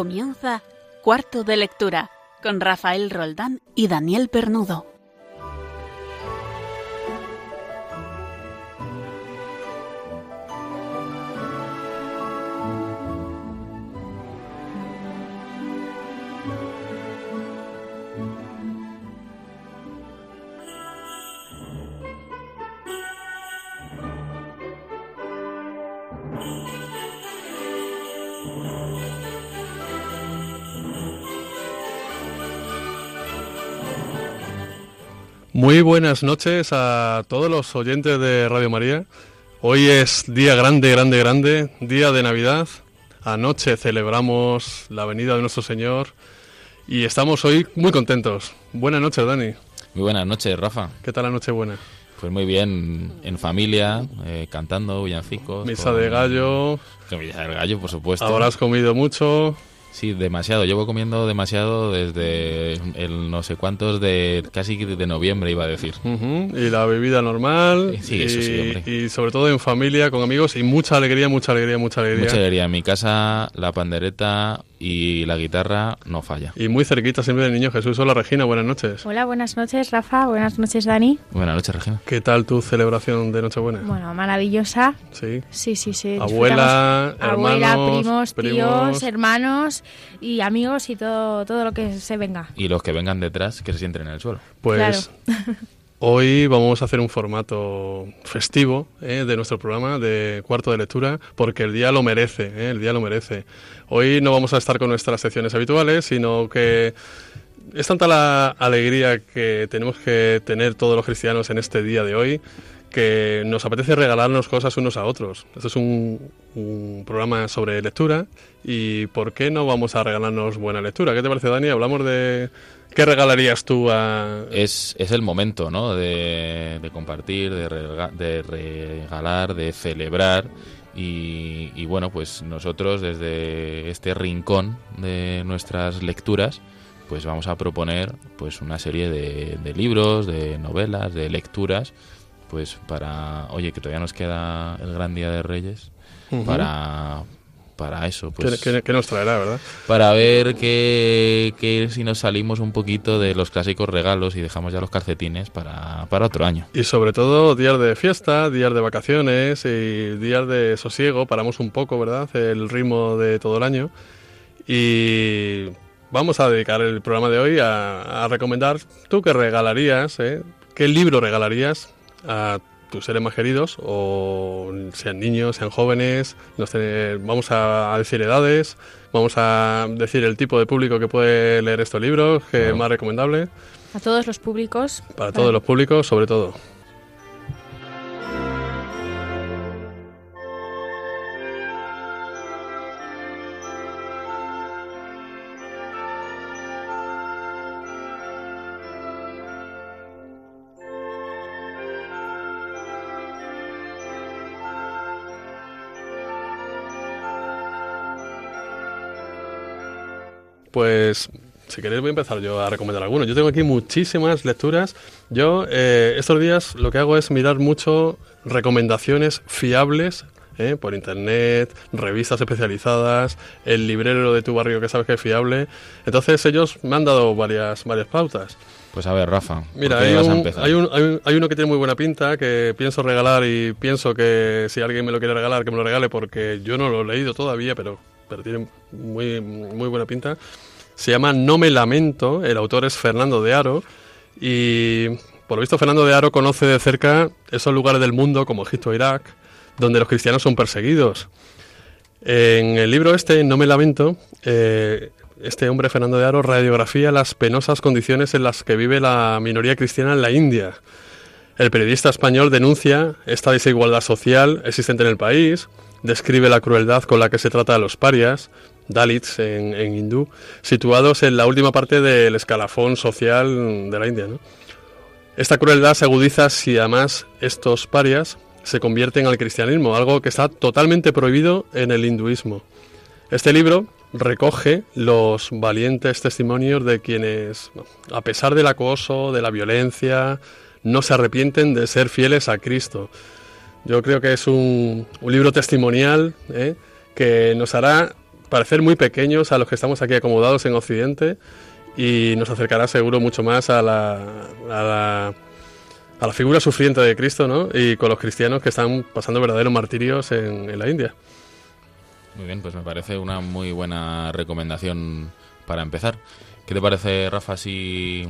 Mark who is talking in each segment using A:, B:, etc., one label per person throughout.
A: Comienza Cuarto de Lectura con Rafael Roldán y Daniel Pernudo.
B: Muy buenas noches a todos los oyentes de Radio María. Hoy es día grande, grande, grande, día de Navidad. Anoche celebramos la venida de nuestro Señor y estamos hoy muy contentos. Buenas noches, Dani.
C: Muy buenas noches, Rafa.
B: ¿Qué tal la noche buena?
C: Pues muy bien, en familia, eh, cantando villancicos.
B: Misa de gallo.
C: Misa del gallo, por supuesto.
B: Ahora has comido mucho.
C: Sí, demasiado. Llevo comiendo demasiado desde el no sé cuántos de casi de noviembre iba a decir.
B: Y la bebida normal.
C: Sí,
B: y,
C: eso sí, hombre.
B: Y sobre todo en familia, con amigos y mucha alegría, mucha alegría, mucha alegría.
C: Mucha alegría. En mi casa la pandereta y la guitarra no falla.
B: Y muy cerquita siempre del Niño Jesús. Hola Regina, buenas noches.
D: Hola, buenas noches Rafa, buenas noches Dani.
C: Buenas noches, Regina.
B: ¿Qué tal tu celebración de Nochebuena?
D: Bueno, maravillosa.
B: Sí.
D: Sí, sí, sí.
B: Abuela,
D: disfrutamos- Abuela,
B: hermanos,
D: primos,
B: primos.
D: tíos, hermanos y amigos y todo, todo lo que se venga.
C: Y los que vengan detrás, que se sienten en el suelo.
B: Pues hoy vamos a hacer un formato festivo ¿eh? de nuestro programa de cuarto de lectura porque el día lo merece, ¿eh? el día lo merece. Hoy no vamos a estar con nuestras secciones habituales, sino que es tanta la alegría que tenemos que tener todos los cristianos en este día de hoy que nos apetece regalarnos cosas unos a otros. Esto es un, programa sobre lectura y ¿por qué no vamos a regalarnos buena lectura? ¿Qué te parece, Dani? Hablamos de qué regalarías tú a...
C: Es, es el momento, ¿no? De, compartir, de regalar, de celebrar. Y, y bueno, pues nosotros desde este rincón de nuestras lecturas, pues vamos a proponer pues una serie de, de libros, de novelas, de lecturas, pues para, oye, que todavía nos queda el gran día de Reyes,
B: Ujú.
C: para, para eso,
B: ¿Qué,
C: pues
B: qué- qué nos traerá, verdad?
C: para ver que, que si nos salimos un poquito de los clásicos regalos y dejamos ya los calcetines para, para otro año.
B: Y sobre todo días de fiesta, días de vacaciones y días de sosiego, paramos un poco, ¿verdad? El ritmo de todo el año. Y vamos a dedicar el programa de hoy a, a recomendar, ¿tú qué regalarías? eh? ¿Qué libro regalarías a tus seres más queridos? O sean niños, sean jóvenes, nos vamos a, a decir edades, vamos a decir el tipo de público que puede leer estos libros, que es más recomendable,
D: A todos los públicos.
B: para todos los públicos, sobre todo. Pues si queréis voy a empezar yo a recomendar algunos. Yo tengo aquí muchísimas lecturas. Yo eh, estos días lo que hago es mirar mucho recomendaciones fiables ¿eh? por internet, revistas especializadas, el librero de tu barrio que sabes que es fiable. Entonces ellos me han dado varias, varias pautas.
C: Pues a ver, Rafa, ¿por
B: Mira, un- hay, un- hay un- hay uno que tiene muy buena pinta, que pienso regalar y pienso que si alguien me lo quiere regalar, que me lo regale porque yo no lo he leído todavía, pero, pero tiene muy, muy buena pinta. Se llama No me lamento, el autor es Fernando de Aro y por lo visto Fernando de Aro conoce de cerca esos lugares del mundo como Egipto e Irak, donde los cristianos son perseguidos. En el libro este, No me lamento, eh, este hombre, Fernando de Aro, radiografía las penosas condiciones en las que vive la minoría cristiana en la India. El periodista español denuncia esta desigualdad social existente en el país, describe la crueldad con la que se trata a los parias, Dalits en, en hindú, situados en la última parte del escalafón social de la India. ¿no? Esta crueldad se agudiza si además estos parias se convierten al cristianismo, algo que está totalmente prohibido en el hinduismo. Este libro recoge los valientes testimonios de quienes, a pesar del acoso, de la violencia, no se arrepienten de ser fieles a Cristo. Yo creo que es un, un libro testimonial ¿eh? que nos hará
E: parecer muy pequeños a los que estamos aquí acomodados en Occidente y nos acercará seguro mucho más a la, a la, a la figura sufriente de Cristo ¿no? y con los cristianos que están pasando verdaderos martirios en, en la India.
C: Muy bien, pues me parece una muy buena recomendación para empezar. ¿Qué te parece, Rafa, si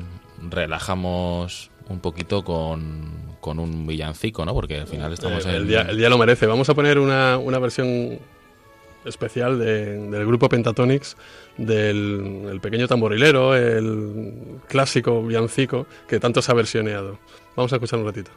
C: relajamos un poquito con, con un villancico, ¿no? Porque al final estamos
E: Eh,
C: en...
E: el, día, el día lo merece. Vamos a poner una, una versión especial de- del grupo Pentatonix del el pequeño tamborilero, el clásico villancico que tanto se ha versioneado. Vamos a escuchar un ratito.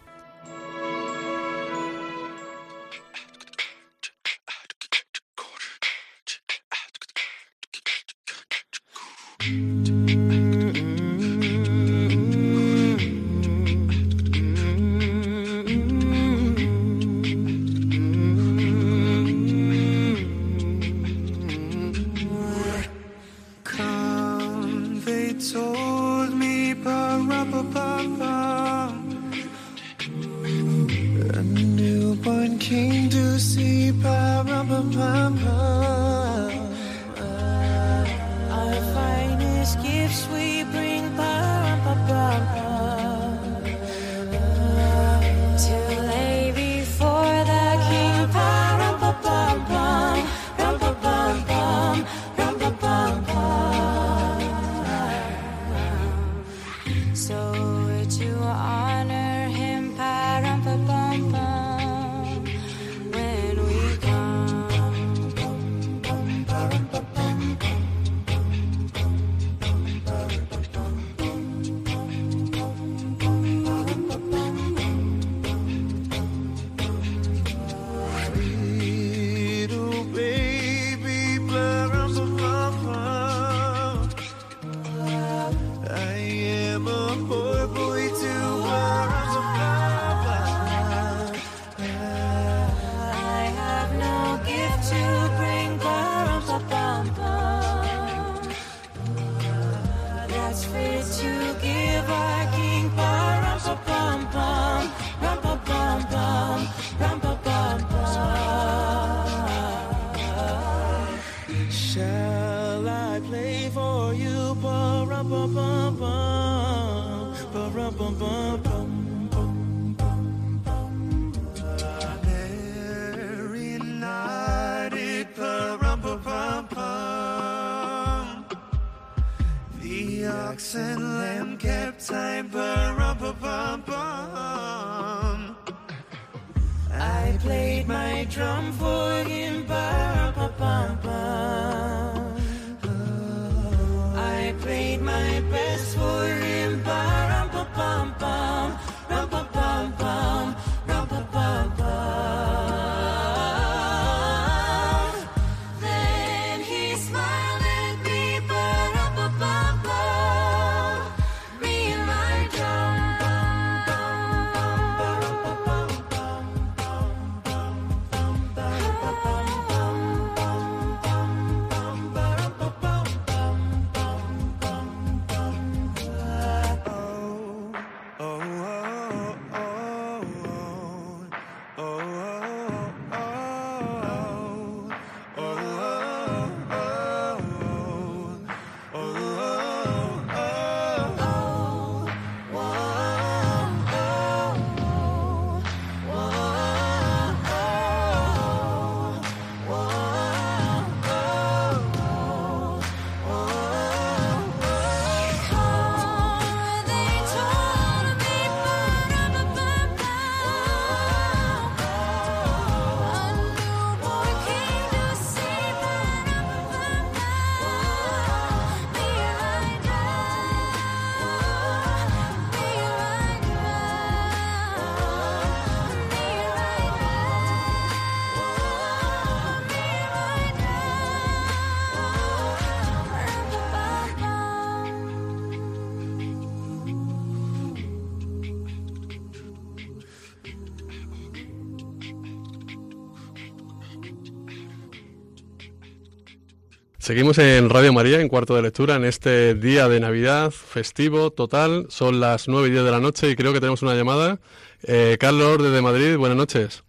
E: Seguimos en Radio María, en cuarto de lectura, en este día de Navidad, festivo, total. Son las 9 y 10 de la noche y creo que tenemos una llamada. Eh, Carlos, desde Madrid, buenas noches.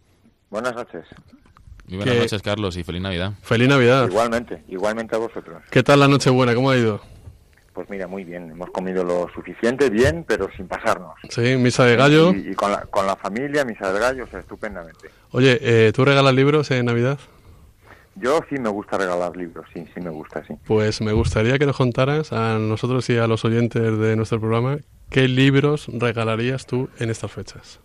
F: Buenas noches.
C: Muy buenas noches, Carlos, y feliz Navidad.
B: Feliz Navidad.
F: Igualmente, igualmente a vosotros.
B: ¿Qué tal la Nochebuena? ¿Cómo ha ido?
F: Pues mira, muy bien. Hemos comido lo suficiente, bien, pero sin pasarnos.
B: Sí, misa de gallo.
F: Y, y con, la, con la familia, misa del gallo, o sea, estupendamente.
B: Oye, eh, ¿tú regalas libros en Navidad?
F: Yo sí me gusta regalar libros, sí, sí me gusta, sí.
B: Pues me gustaría que nos contaras a nosotros y a los oyentes de nuestro programa qué libros regalarías tú en estas fechas.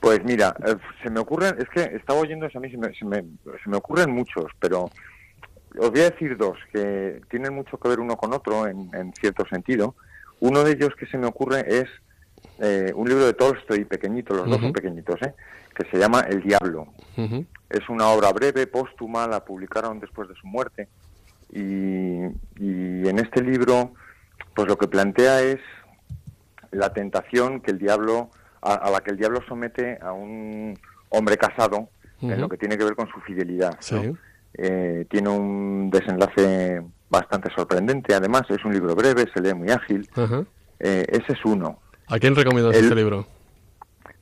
F: Pues mira, eh, se me ocurren, es que estaba oyendo eso a mí, se me, se me, se me ocurren muchos, pero os voy a decir dos que tienen mucho que ver uno con otro en, en cierto sentido. Uno de ellos que se me ocurre es eh, un libro de Tolstoy, pequeñito, los dos son pequeñitos, ¿eh? que se llama El Diablo. Es una obra breve, póstuma, la publicaron después de su muerte. Y, y en este libro, pues lo que plantea es la tentación que el diablo, a, a la que el diablo somete a un hombre casado en lo que tiene que ver con su fidelidad. Eh, tiene un desenlace bastante sorprendente, además es un libro breve, se lee muy ágil. Eh, ese es uno.
B: ¿A quién recomiendas
F: El-
B: este libro?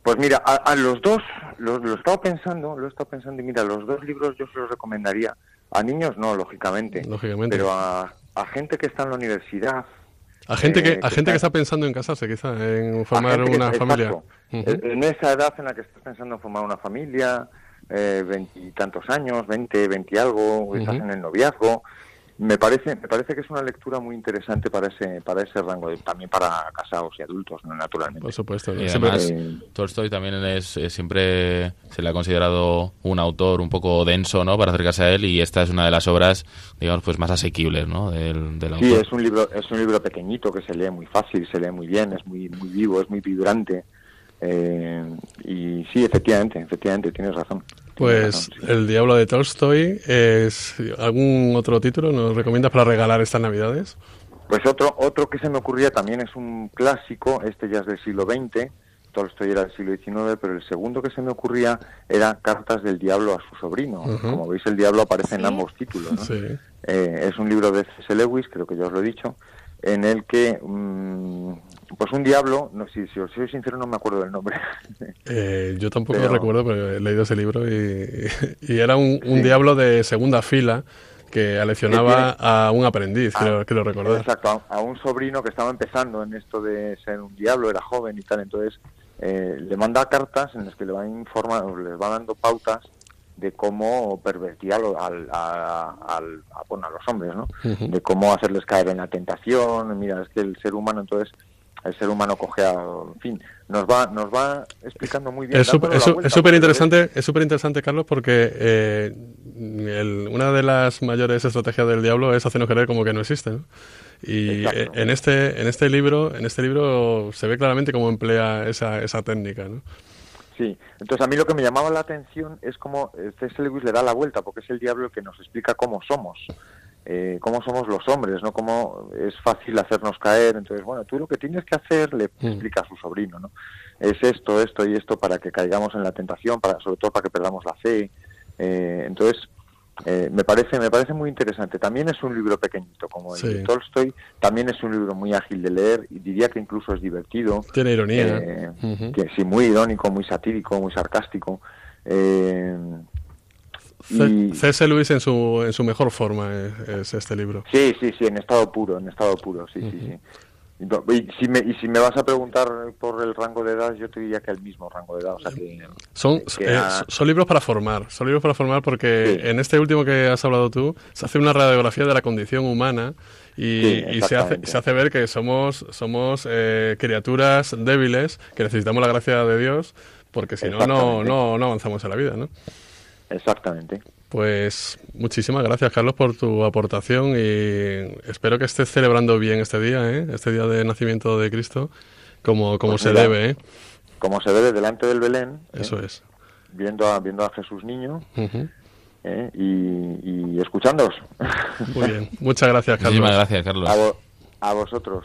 F: Pues mira, a, a los dos, lo, lo he estado pensando, lo he estado pensando y mira, los dos libros yo se los recomendaría. A niños no, lógicamente.
B: Lógicamente.
F: Pero a, a gente que está en la universidad.
B: A gente que
F: eh,
B: a gente que está pensando en casarse, quizá, en formar
F: que-
B: una familia.
F: En esa edad en la que estás pensando en formar una familia, eh, veintitantos años, veinte, y algo, estás en el noviazgo. Me parece, me parece que es una lectura muy interesante para ese, para ese rango, de- también para casados y adultos, ¿no? naturalmente.
B: Por supuesto.
C: Y además,
F: eh,
C: Tolstoy también es, es siempre se le ha considerado un autor un poco denso, ¿no? Para acercarse a él y esta es una de las obras, digamos, pues más asequibles, ¿no? Del, del
F: Sí,
C: autor.
F: es un libro, es un libro pequeñito que se lee muy fácil, se lee muy bien, es muy, muy vivo, es muy vibrante. Eh, y sí, efectivamente, efectivamente, tienes razón.
B: Pues. El Diablo de Tolstoy es algún otro título nos recomiendas para regalar estas Navidades?
F: Pues otro, otro que se me ocurría también es un clásico, este ya es del siglo XX, Tolstoy era del siglo XIX, pero el segundo que se me ocurría era Cartas del Diablo a su sobrino. Como veis, el diablo aparece en ambos títulos. ¿no?
B: Sí.
F: Eh, es un libro de C.S. Lewis, creo que ya os lo he dicho, en el que, mm, pues un diablo, no, si, si os soy sincero no me acuerdo del nombre,
B: Eh, yo tampoco
F: Pero-
B: recuerdo, pero he leído ese libro y, y era un, un
F: Sí.
B: diablo de segunda fila que aleccionaba a un aprendiz, creo,
F: Ah,
B: creo recordar.
F: Exacto, a, a un sobrino que estaba empezando en esto de ser un diablo, era joven y tal, entonces eh, le manda cartas en las que le va informando, les va dando pautas de cómo pervertir a, lo- al- a- al- a- bueno, a los hombres, ¿no? De cómo hacerles caer en la tentación, mira, es que el ser humano entonces el ser humano coge a, en fin, nos va nos va explicando muy bien.
B: Es súper interesante, es súper interesante, Carlos, porque eh, el- una de las mayores estrategias del diablo es hacernos creer como que no existe, ¿no? Y
F: Exacto.
B: eh, en este en este libro en este libro se ve claramente cómo emplea esa, esa técnica, ¿no?
F: Sí, entonces a mí lo que me llamaba la atención es cómo eh, C.S. Lewis le da la vuelta, porque es el diablo el que nos explica cómo somos, eh, cómo somos los hombres, no cómo es fácil hacernos caer. Entonces, bueno, tú lo que tienes que hacer, le
B: Mm.
F: explica a su sobrino, ¿no? Es esto, esto y esto para que caigamos en la tentación, para sobre todo para que perdamos la fe. Eh, entonces, eh, me parece me parece muy interesante. También es un libro pequeñito, como el
B: Sí.
F: de Tolstoy. También es un libro muy ágil de leer y diría que incluso es divertido.
B: Tiene ironía.
F: Eh,
B: Ujú.
F: que sí, muy irónico, muy satírico, muy sarcástico. Eh, y-
B: C.S. Lewis en su, en su mejor forma es, es este libro.
F: sí, sí, sí, en estado puro, en estado puro, sí, sí, sí. Y, si me, y si me vas a preguntar por el rango de edad, yo te diría que el mismo rango de edad, o sea que...
B: Son,
F: que
B: eh,
F: a-
B: son libros para formar, son libros para formar porque
F: Sí.
B: en este último que has hablado tú se hace una radiografía de la condición humana y,
F: Sí,
B: y se, hace, se hace ver que somos, somos eh, criaturas débiles que necesitamos la gracia de Dios porque si no, no, no avanzamos en la vida, ¿no?
F: Exactamente.
B: Pues muchísimas gracias, Carlos, por tu aportación y espero que estés celebrando bien este día, ¿eh? este día de nacimiento de Cristo, como, como
F: Pues
B: se
F: mira,
B: debe, ¿eh?
F: Como se debe delante del Belén, ¿eh?
B: Eso es.
F: viendo, a, viendo a Jesús niño. ¿eh? y, y escuchándoos.
B: Muy bien. Muchas gracias, Carlos.
C: Muchísimas gracias, Carlos.
F: a, vo- a vosotros.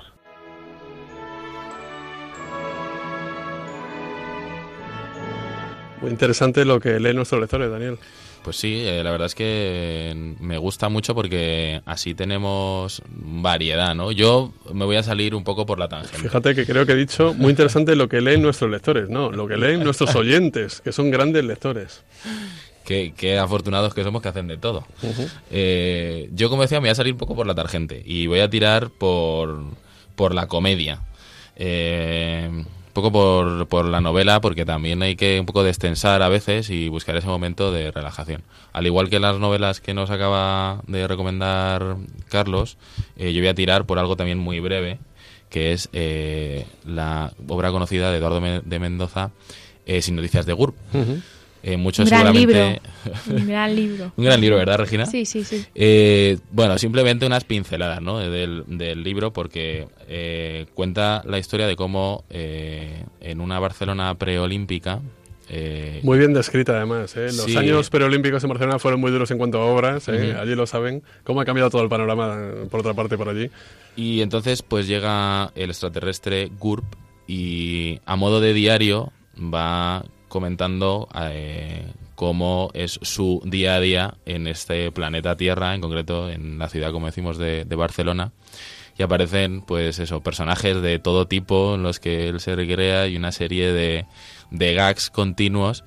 B: Muy interesante lo que leen nuestros lectores, Daniel.
C: Pues sí, eh, la verdad es que me gusta mucho porque así tenemos variedad, ¿no? Yo me voy a salir un poco por la tangente.
B: Fíjate que creo que he dicho muy interesante lo que leen nuestros lectores, no, lo que leen nuestros oyentes, que son grandes lectores.
C: qué, qué afortunados que somos que hacen de todo. Eh, yo, como decía, me voy a salir un poco por la tarjente y voy a tirar por, por la comedia. Eh, poco por, por la novela, porque también hay que un poco destensar a veces y buscar ese momento de relajación. Al igual que las novelas que nos acaba de recomendar Carlos, eh, yo voy a tirar por algo también muy breve, que es eh, la obra conocida de Eduardo de Mendoza, eh, Sin Noticias de GURB. Eh, muchos
D: Un gran
C: seguramente...
D: Un gran libro.
C: un gran libro, ¿verdad, Regina?
D: Sí, sí, sí.
C: Eh, bueno, simplemente unas pinceladas ¿no? del, del libro porque eh, cuenta la historia de cómo eh, en una Barcelona preolímpica... eh,
B: Muy bien descrita, además. ¿eh? Los
C: Sí.
B: años preolímpicos en Barcelona fueron muy duros en cuanto a obras. ¿eh? Allí lo saben. ¿Cómo ha cambiado todo el panorama, por otra parte, por allí?
C: Y entonces pues llega el extraterrestre GURP y a modo de diario va comentando eh, cómo es su día a día en este planeta Tierra, en concreto en la ciudad, como decimos, de, de Barcelona. Y aparecen, pues eso, personajes de todo tipo en los que él se recrea y una serie de, de gags continuos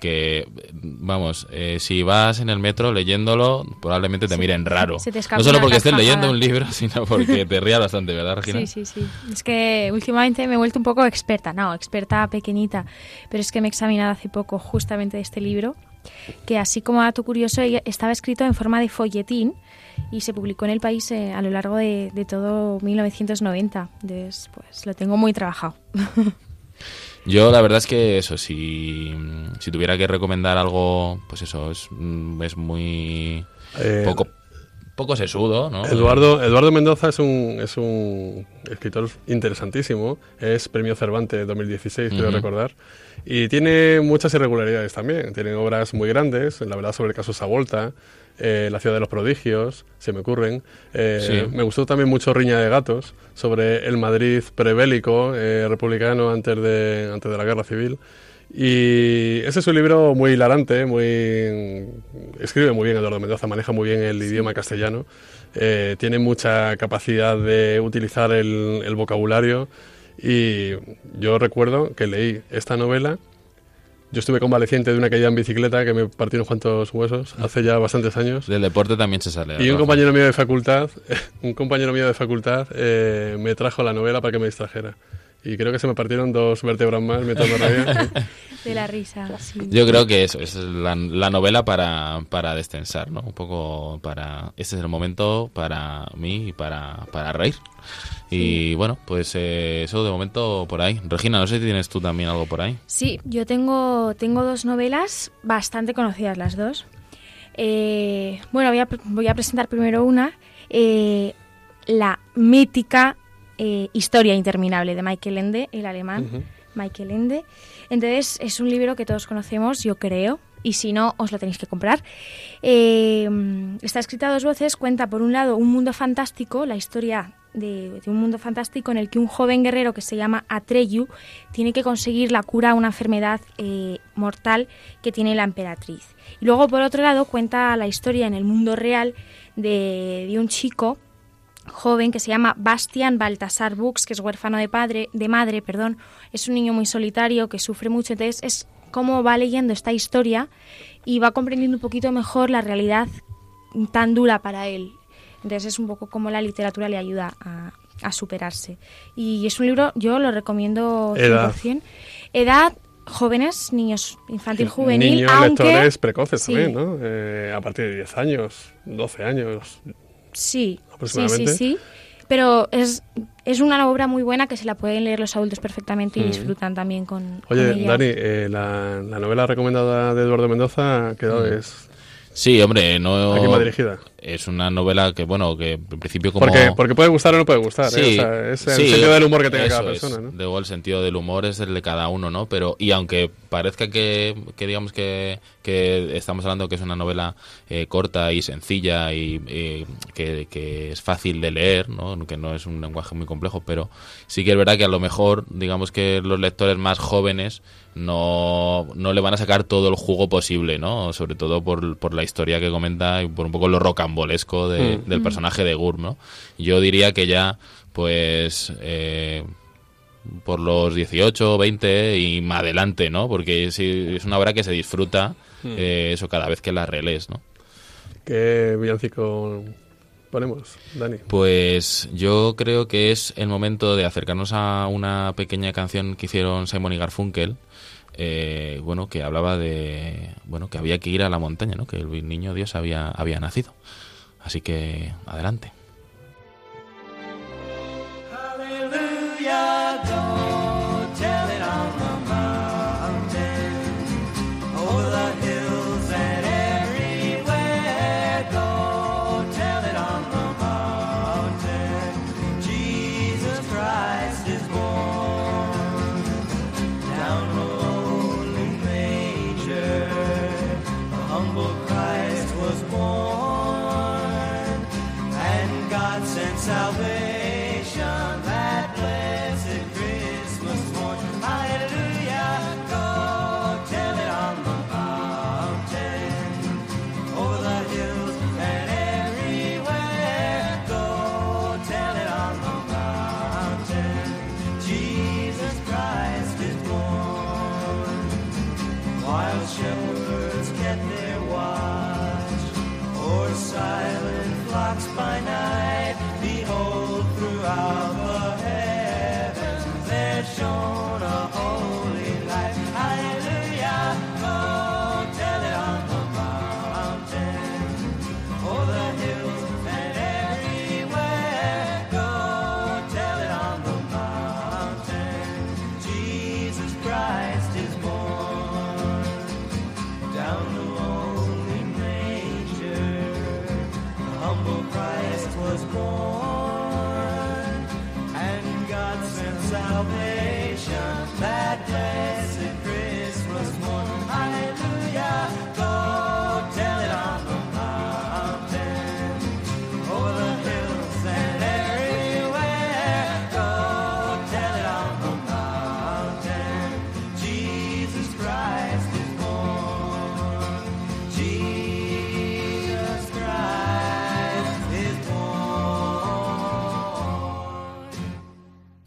C: que, vamos, eh, si vas en el metro leyéndolo, probablemente te
D: Sí,
C: miren raro.
D: se te
C: No solo porque estés leyendo un libro, sino porque te rías bastante, ¿verdad, Regina?
D: Sí, sí, sí. Es que últimamente me he vuelto un poco experta, no, experta pequeñita, pero es que me he examinado hace poco justamente de este libro, que así como dato curioso estaba escrito en forma de folletín y se publicó en el país eh, a lo largo de, de todo 1990. Entonces, pues lo tengo muy trabajado.
C: Yo la verdad es que eso, si, si tuviera que recomendar algo, pues eso, es, mm, es muy
B: Eh,
C: poco, poco sesudo, ¿no?
B: Eduardo, Eduardo Mendoza es un, es un escritor interesantísimo. Es premio Cervantes 2016, creo
C: Ujú.
B: recordar. Y tiene muchas irregularidades también. Tiene obras muy grandes, la verdad, sobre el caso Savolta, eh, La ciudad de los prodigios, se me ocurren. Eh,
C: Sí.
B: Me gustó también mucho Riña de gatos, sobre el Madrid prebélico, eh, republicano, antes de, antes de la guerra civil. Y ese es un libro muy hilarante, muy escribe muy bien Eduardo Mendoza, maneja muy bien el idioma castellano, eh, tiene mucha capacidad de utilizar el, el vocabulario y yo recuerdo que leí esta novela, yo estuve convaleciente de una caída en bicicleta que me partió unos cuantos huesos hace ya bastantes años.
C: Del deporte también se sale.
B: Y un compañero mío de facultad, un compañero mío de facultad eh, me trajo la novela para que me distrajera. Y creo que se me partieron dos vértebras más mientras me reía.
D: De la risa, sí.
C: Yo creo que eso es la, la novela para, para destensar, ¿no? Un poco para... Este es el momento para mí y para, para reír. Y bueno, pues eh, eso de momento por ahí. Regina, no sé si tienes tú también algo por ahí.
D: Sí, yo tengo, tengo dos novelas bastante conocidas las dos. Eh, bueno, voy a, voy a presentar primero una, eh, la mítica eh, Historia Interminable de Michael Ende, el alemán Michael Ende. Entonces, es un libro que todos conocemos, yo creo, y si no, os lo tenéis que comprar. Eh, está escrita a dos voces, cuenta por un lado un mundo fantástico, la historia de, de un mundo fantástico en el que un joven guerrero que se llama Atreyu tiene que conseguir la cura a una enfermedad eh, mortal que tiene la emperatriz. Y luego, por otro lado, cuenta la historia en el mundo real de, de un chico joven que se llama Bastian Baltasar Bux, que es huérfano de padre, de madre, perdón, es un niño muy solitario que sufre mucho, entonces es cómo va leyendo esta historia y va comprendiendo un poquito mejor la realidad tan dura para él. Entonces es un poco como la literatura le ayuda a, a superarse. Y es un libro, yo lo recomiendo 100%.
B: Edad.
D: Edad, jóvenes, niños, infantil, juvenil,
B: Niños
D: aunque...
B: lectores precoces
D: Sí.
B: también, ¿no? Eh, a partir de 10 años, 12 años.
D: Sí, sí, sí, sí. Pero es, es una obra muy buena que se la pueden leer los adultos perfectamente y disfrutan también con, con
B: Oye,
D: ella.
B: Dani, eh, la, la novela recomendada de Eduardo Mendoza quedó
C: Mm.
B: es...
C: Sí, hombre, no...
B: ¿A quién va dirigida?
C: Es una novela que, bueno, que en principio como...
B: Porque, porque puede gustar o no puede gustar, ¿eh?
C: Sí,
B: O sea, es el
C: sí,
B: sentido del humor que tenga cada
C: eso es.
B: persona, ¿no?
C: Luego el sentido del humor es el de cada uno, ¿no? Pero, y aunque parezca que, que digamos que, que estamos hablando que es una novela eh, corta y sencilla y eh, que, que es fácil de leer, ¿no? Que no es un lenguaje muy complejo, pero sí que es verdad que a lo mejor, digamos que los lectores más jóvenes no, no le van a sacar todo el jugo posible, ¿no? Sobre todo por, por la historia que comenta y por un poco lo rocambolesco de-
B: Mm.
C: del personaje de Gur, ¿no? Yo diría que ya, pues, eh,
G: por los 18, 20 y más adelante, ¿no? Porque es, es una obra que se disfruta, eh, eso cada vez que la relees, ¿no?
B: ¿Qué villancico ponemos, Dani?
G: Pues yo creo que es el momento de acercarnos a una pequeña canción que hicieron Simon y Garfunkel, eh, bueno, que hablaba de, bueno, que había que ir a la montaña, ¿no? Que el niño Dios había, había nacido. Así que, adelante.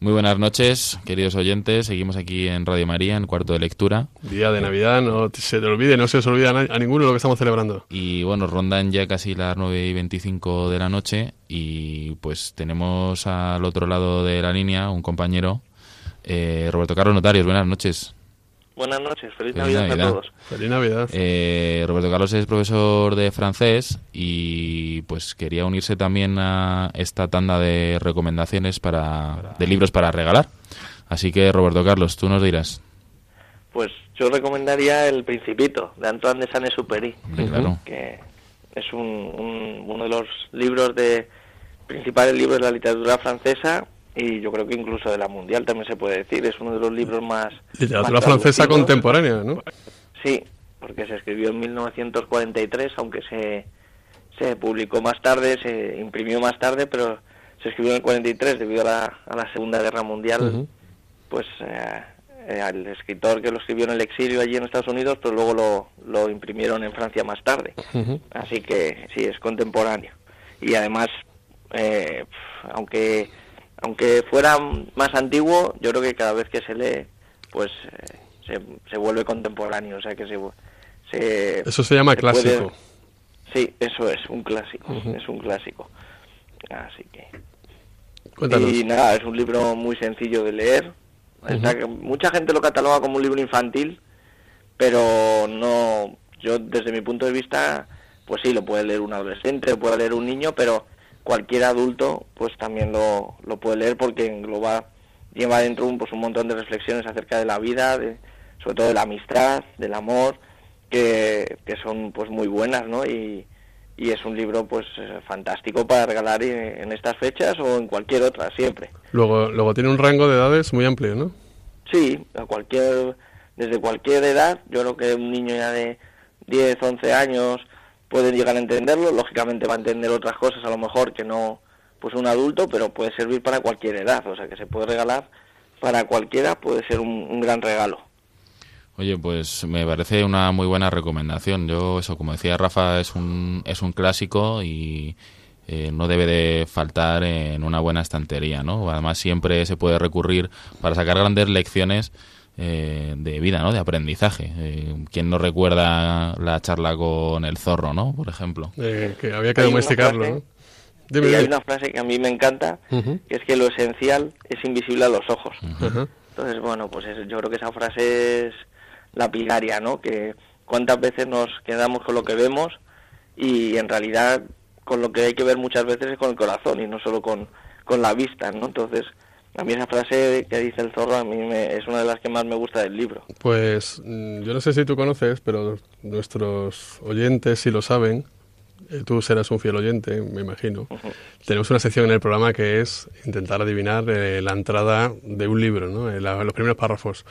G: Muy buenas noches, queridos oyentes. Seguimos aquí en Radio María, en cuarto de lectura.
B: Día de Navidad, no se te olvide, no se os olvida a ninguno lo que estamos celebrando.
G: Y bueno, rondan ya casi las 9 y 25 de la noche y pues tenemos al otro lado de la línea un compañero, eh, Roberto Carlos Notarios. Buenas noches.
H: Buenas noches, feliz,
G: Feliz
H: Navidad,
G: Navidad.
H: a todos.
B: Feliz Navidad.
G: Eh, Roberto Carlos es profesor de francés y pues quería unirse también a esta tanda de recomendaciones para, de libros para regalar. Así que Roberto Carlos, tú nos dirás.
H: Pues yo recomendaría El Principito, de Antoine de Saint-Exupéry,
G: claro.
H: que es un, un- uno de los libros de principales libros de la literatura francesa y yo creo que incluso de la mundial también se puede decir. Es uno de los libros más...
B: Literatura
H: más
B: francesa contemporánea, ¿no?
H: Sí, porque se escribió en 1943, aunque se, se publicó más tarde, se imprimió más tarde, pero se escribió en el 43 debido a la, a la Segunda Guerra Mundial. Pues eh, eh, al escritor que lo escribió en el exilio allí en Estados Unidos, pues luego lo, lo imprimieron en Francia más tarde. Así que sí, es contemporáneo. Y además, eh, aunque aunque fuera más antiguo, yo creo que cada vez que se lee, pues eh, se, se vuelve contemporáneo. O sea que se... se
B: Eso se llama
H: se puede-
B: clásico.
H: Sí, eso es, un clásico, es un clásico. Así que...
B: Cuéntanos.
H: Y nada, es un libro muy sencillo de leer. Está que mucha gente lo cataloga como un libro infantil, pero no, yo desde mi punto de vista, pues sí, lo puede leer un adolescente, lo puede leer un niño, pero cualquier adulto pues también lo, lo puede leer porque engloba, lleva dentro un, pues, un montón de reflexiones acerca de la vida, de, sobre todo de la amistad, del amor, que, que son pues muy buenas, ¿no? Y, y es un libro pues fantástico para regalar en, en estas fechas o en cualquier otra, siempre.
B: Luego, luego tiene un rango de edades muy amplio, ¿no?
H: Sí, a cualquier, desde cualquier edad, yo creo que un niño ya de 10, 11 años puede llegar a entenderlo, lógicamente va a entender otras cosas a lo mejor que no pues un adulto, pero puede servir para cualquier edad, o sea que se puede regalar para cualquiera, puede ser un, un gran regalo.
G: Oye, pues me parece una muy buena recomendación. Yo, eso, como decía Rafa, es un, es un clásico y,
C: eh, no debe de faltar en una buena estantería, ¿no? Además siempre se puede recurrir para sacar grandes lecciones eh, de vida, ¿no? De aprendizaje. Eh, ¿Quién no recuerda la charla con el zorro, ¿no? Por ejemplo.
B: Eh, que había que
H: Hay
B: domesticarlo,
H: frase-
B: ¿no? Dime,
H: Y hay una frase que a mí me encanta, que es que lo esencial es invisible a los ojos. Entonces, bueno, pues es- yo creo que esa frase es lapidaria, ¿no? Que cuántas veces nos quedamos con lo que vemos y en realidad con lo que hay que ver muchas veces es con el corazón y no solo con, con la vista, ¿no? Entonces, a mí esa frase que dice el zorro a mí me- es una de las que más me gusta del libro.
B: Pues mm, yo no sé si tú conoces, pero nuestros oyentes sí lo saben. eh, Tú serás un fiel oyente, me imagino. Tenemos una sección en el programa que es intentar adivinar eh, la entrada de un libro, ¿no? Eh, la- los primeros párrafos.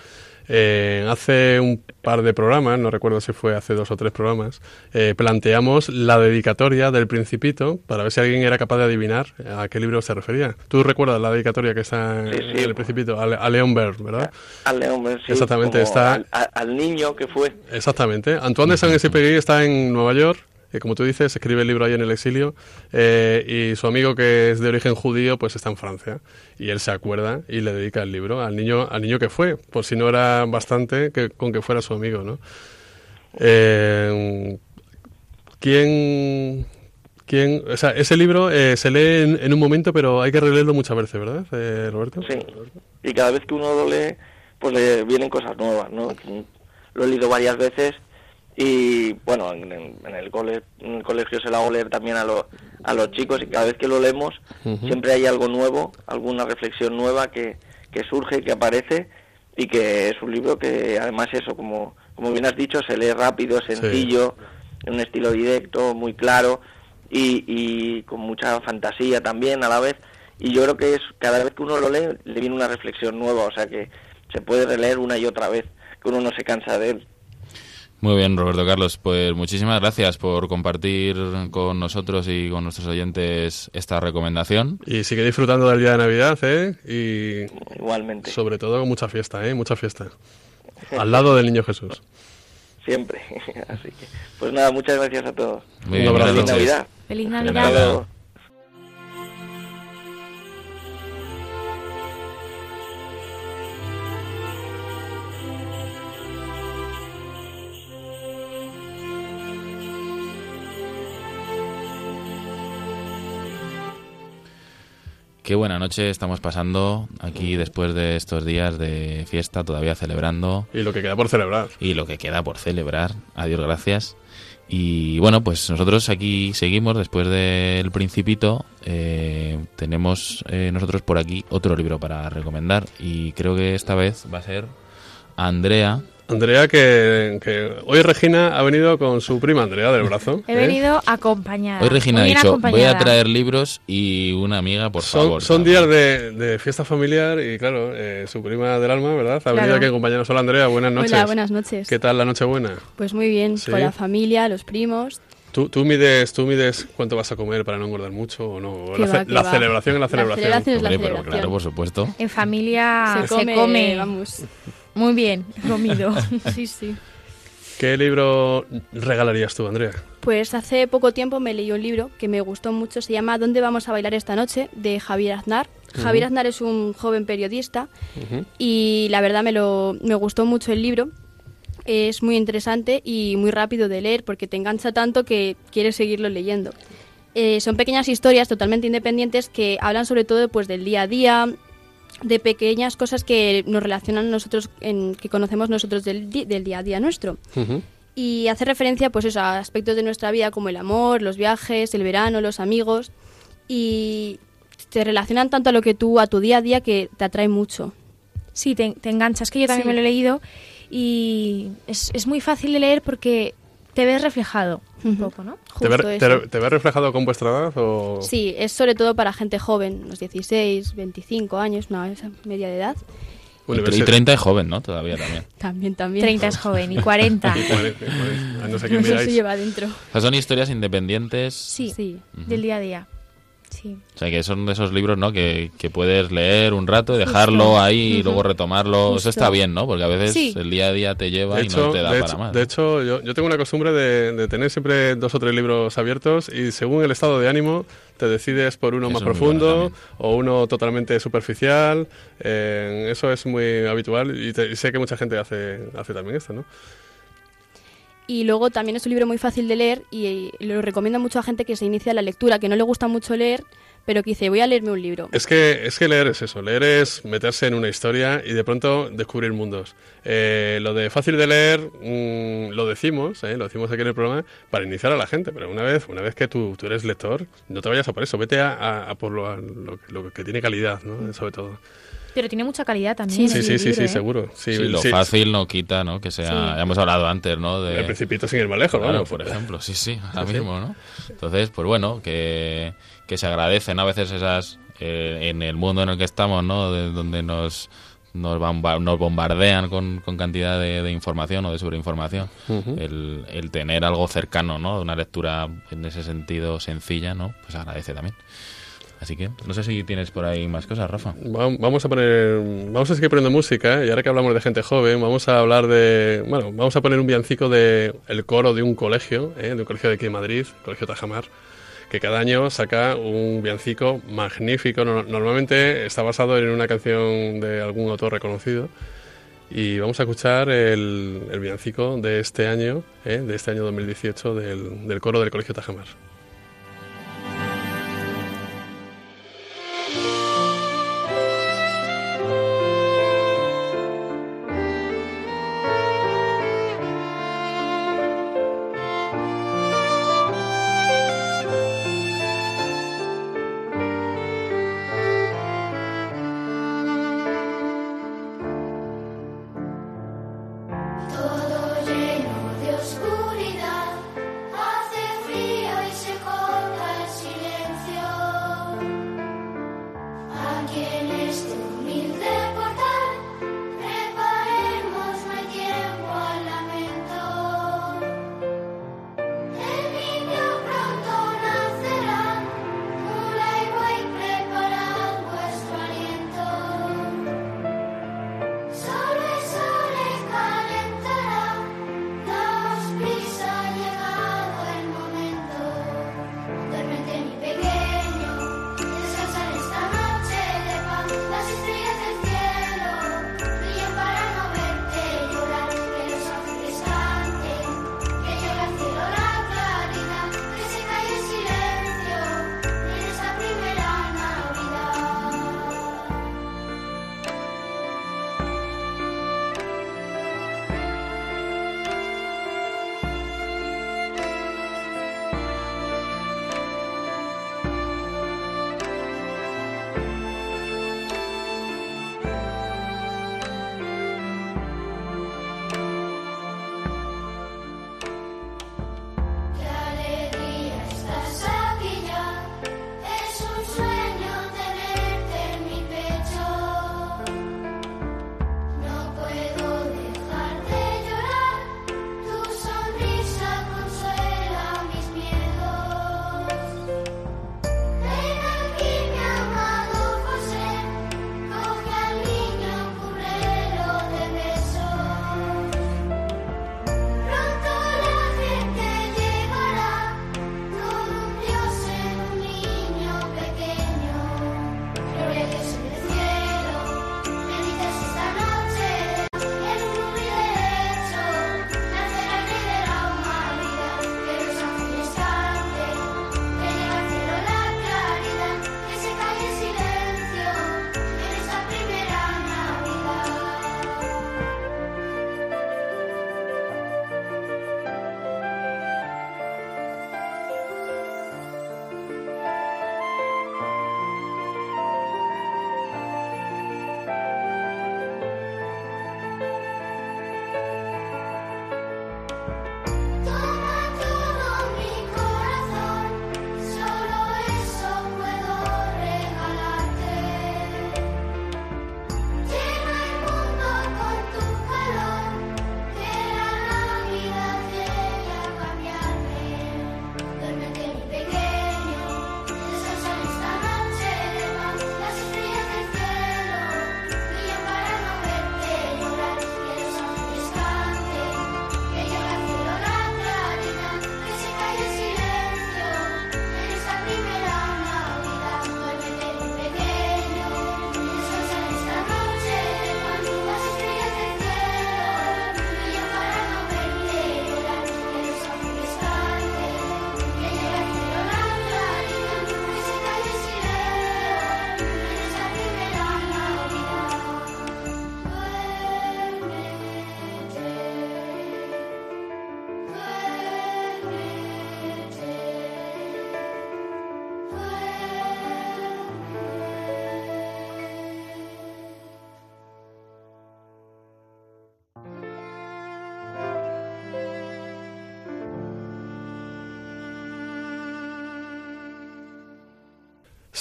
B: Eh, hace un par de programas, no recuerdo si fue hace dos o tres programas, eh, planteamos la dedicatoria del Principito para ver si alguien era capaz de adivinar a qué libro se refería. ¿Tú recuerdas la dedicatoria que está
H: Sí,
B: en el Principito? A, a Bert, ¿verdad?
H: Al león, sí,
B: Exactamente, está-
H: Al, a- al niño que fue.
B: Exactamente. Antoine de Saint-Exupéry está en Nueva York, que como tú dices, escribe el libro ahí en el exilio, eh, y su amigo que es de origen judío, pues está en Francia. Y él se acuerda y le dedica el libro al niño, al niño que fue, por si no era bastante que, con que fuera su amigo, ¿no? Eh, ¿Quién... ¿Quién, o sea, ese libro eh, se lee en, en un momento, pero hay que releerlo muchas veces, ¿verdad, eh, Roberto?
H: Sí. Y cada vez que uno lo lee, pues le vienen cosas nuevas, ¿no? Lo he leído varias veces y, bueno, en, en- en el, cole, en el colegio se lo hago leer también a, lo- a los chicos y cada vez que lo leemos siempre hay algo nuevo, alguna reflexión nueva que, que surge, que aparece y que es un libro que además eso, como, como bien has dicho, se lee rápido, sencillo, en un estilo directo, muy claro y, y con mucha fantasía también a la vez. Y yo creo que es cada vez que uno lo lee le viene una reflexión nueva, o sea que se puede releer una y otra vez, que uno no se cansa de él.
C: Muy bien, Roberto Carlos. Pues muchísimas gracias por compartir con nosotros y con nuestros oyentes esta recomendación.
B: Y sigue disfrutando del día de Navidad, ¿eh? Y
H: Igualmente,
B: sobre todo con mucha fiesta, ¿eh? Mucha fiesta. Al lado del Niño Jesús.
H: siempre. Así que, pues nada, muchas gracias a todos.
C: Muy
B: Un
C: bien,
H: Feliz. Navidad.
D: Feliz
C: Feliz
D: Navidad.
H: Hasta
C: Navidad. Qué buena noche estamos pasando aquí después de estos días de fiesta, todavía celebrando
B: Y lo que queda por celebrar.
C: y lo que queda por celebrar. Adiós, gracias. Y bueno, pues nosotros aquí seguimos después del Principito. eh, tenemos eh, nosotros por aquí otro libro para recomendar y creo que esta vez va a ser Andrea.
B: Andrea, que, que hoy Regina ha venido con su prima Andrea del brazo.
D: He
B: ¿eh?
D: venido acompañada.
C: Hoy Regina ha dicho, voy a
D: acompañada".
C: traer libros y una amiga, por
B: Son,
C: favor.
B: son
C: también".
B: días de, de fiesta familiar y claro, eh, su prima del alma, ¿verdad? Ha venido
D: Claro.
B: aquí a acompañarnos. Hola Andrea, buenas noches.
I: Hola, buenas noches.
B: ¿Qué tal la noche buena?
I: Pues muy bien,
B: Sí.
I: con la familia, los primos.
B: ¿Tú, tú, mides, ¿Tú mides cuánto vas a comer para no engordar mucho o no? O La,
I: va,
B: ce-
I: qué
B: la celebración es la
I: La
B: celebración.
I: celebración es la
C: Hombre, pero
I: celebración.
C: claro, por supuesto.
D: En familia
I: se, come,
D: se come
I: vamos.
D: Muy bien comido.
I: Sí, sí.
B: ¿Qué libro regalarías tú, Andrea?
I: Pues hace poco tiempo me leí un libro que me gustó mucho, se llama ¿Dónde vamos a bailar esta noche? de Javier Aznar. Javier Aznar es un joven periodista y la verdad me, lo, me gustó mucho el libro. Es muy interesante y muy rápido de leer porque te engancha tanto que quieres seguirlo leyendo. Eh, son pequeñas historias totalmente independientes que hablan sobre todo pues, del día a día, de pequeñas cosas que nos relacionan nosotros, en, que conocemos nosotros del, del día a día nuestro. Y hace referencia pues eso, a aspectos de nuestra vida como el amor, los viajes, el verano, los amigos. Y te relacionan tanto a lo que tú, a tu día a día, que te atrae mucho.
D: Sí, te, te enganchas, que yo también
I: Sí.
D: me lo he leído y es, es muy fácil de leer porque te ves reflejado un poco, ¿no?
B: ¿Te,
I: Justo
B: ve,
I: eso.
B: te, te ves reflejado con vuestra edad o...?
I: Sí, es sobre todo para gente joven, unos 16, 25 años, una esa media de edad.
C: Y,
B: Universidad?
C: y 30 es joven, ¿no? Todavía también.
I: También, también.
D: 30 es joven y 40.
B: Y cuarenta, y cuarenta. Ah, No sé quién
I: Eso se lleva dentro.
C: O sea, son historias independientes.
D: Sí,
I: Sí.
C: Ujú.
D: del día a día. Sí.
C: O sea, que son de esos libros, ¿no? Que, que puedes leer un rato, dejarlo ahí y luego retomarlo.
I: Justo.
C: Eso está bien, ¿no? Porque a veces
I: Sí.
C: el día a día te lleva
B: De
C: y
B: hecho,
C: no te da para
B: hecho-
C: más.
B: de hecho, yo, yo tengo una costumbre de, de tener siempre dos o tres libros abiertos y según el estado de ánimo te decides por uno
C: Eso
B: más
C: bueno
B: profundo o uno totalmente superficial. eh, eso es muy habitual y, te- y sé que mucha gente hace, hace también esto, ¿no?
I: Y luego también es un libro muy fácil de leer y lo recomiendo mucho a gente que se inicia la lectura, que no le gusta mucho leer, pero que dice, voy a leerme un libro.
B: Es que, es que leer es eso, leer es meterse en una historia y de pronto descubrir mundos. Eh, lo de fácil de leer mm, lo decimos, eh, lo decimos aquí en el programa, para iniciar a la gente, pero una vez, una vez que tú, tú eres lector, no te vayas a por eso, vete a, a- a por lo, a lo- lo que tiene calidad, ¿no? sobre todo.
D: Pero tiene mucha calidad también.
I: Sí,
B: Sí,
D: el
B: sí, sí,
D: libro,
B: sí,
D: ¿eh?
B: seguro. Sí,
C: Sí, lo
B: sí.
C: fácil no quita, ¿no? Que sea...
D: Sí.
C: ya hemos hablado antes, ¿no? De,
B: El principito sin ir más lejos,
C: Claro,
B: vamos.
C: por ejemplo, sí, sí, ahora mismo, ¿no? Entonces, pues bueno, que, que se agradecen a veces esas, eh, en el mundo en el que estamos, ¿no? De donde nos, nos, bomba- nos bombardean con, con cantidad de, de información o de sobreinformación,
B: Ujú.
C: el, el tener algo cercano, ¿no? Una lectura en ese sentido sencilla, ¿no? Pues agradece también. Así que, no sé si tienes por ahí más cosas, Rafa.
B: Va- Vamos a poner, vamos a seguir poniendo música ¿eh? y ahora que hablamos de gente joven, vamos a hablar de, bueno, vamos a poner un villancico de el coro de un colegio, ¿eh? de un colegio de aquí de Madrid, Colegio Tajamar, que cada año saca un villancico magnífico. No- Normalmente está basado en una canción de algún autor reconocido y vamos a escuchar el, el villancico de este año, ¿eh? de este año 2018 del, del coro del Colegio Tajamar.
J: Todo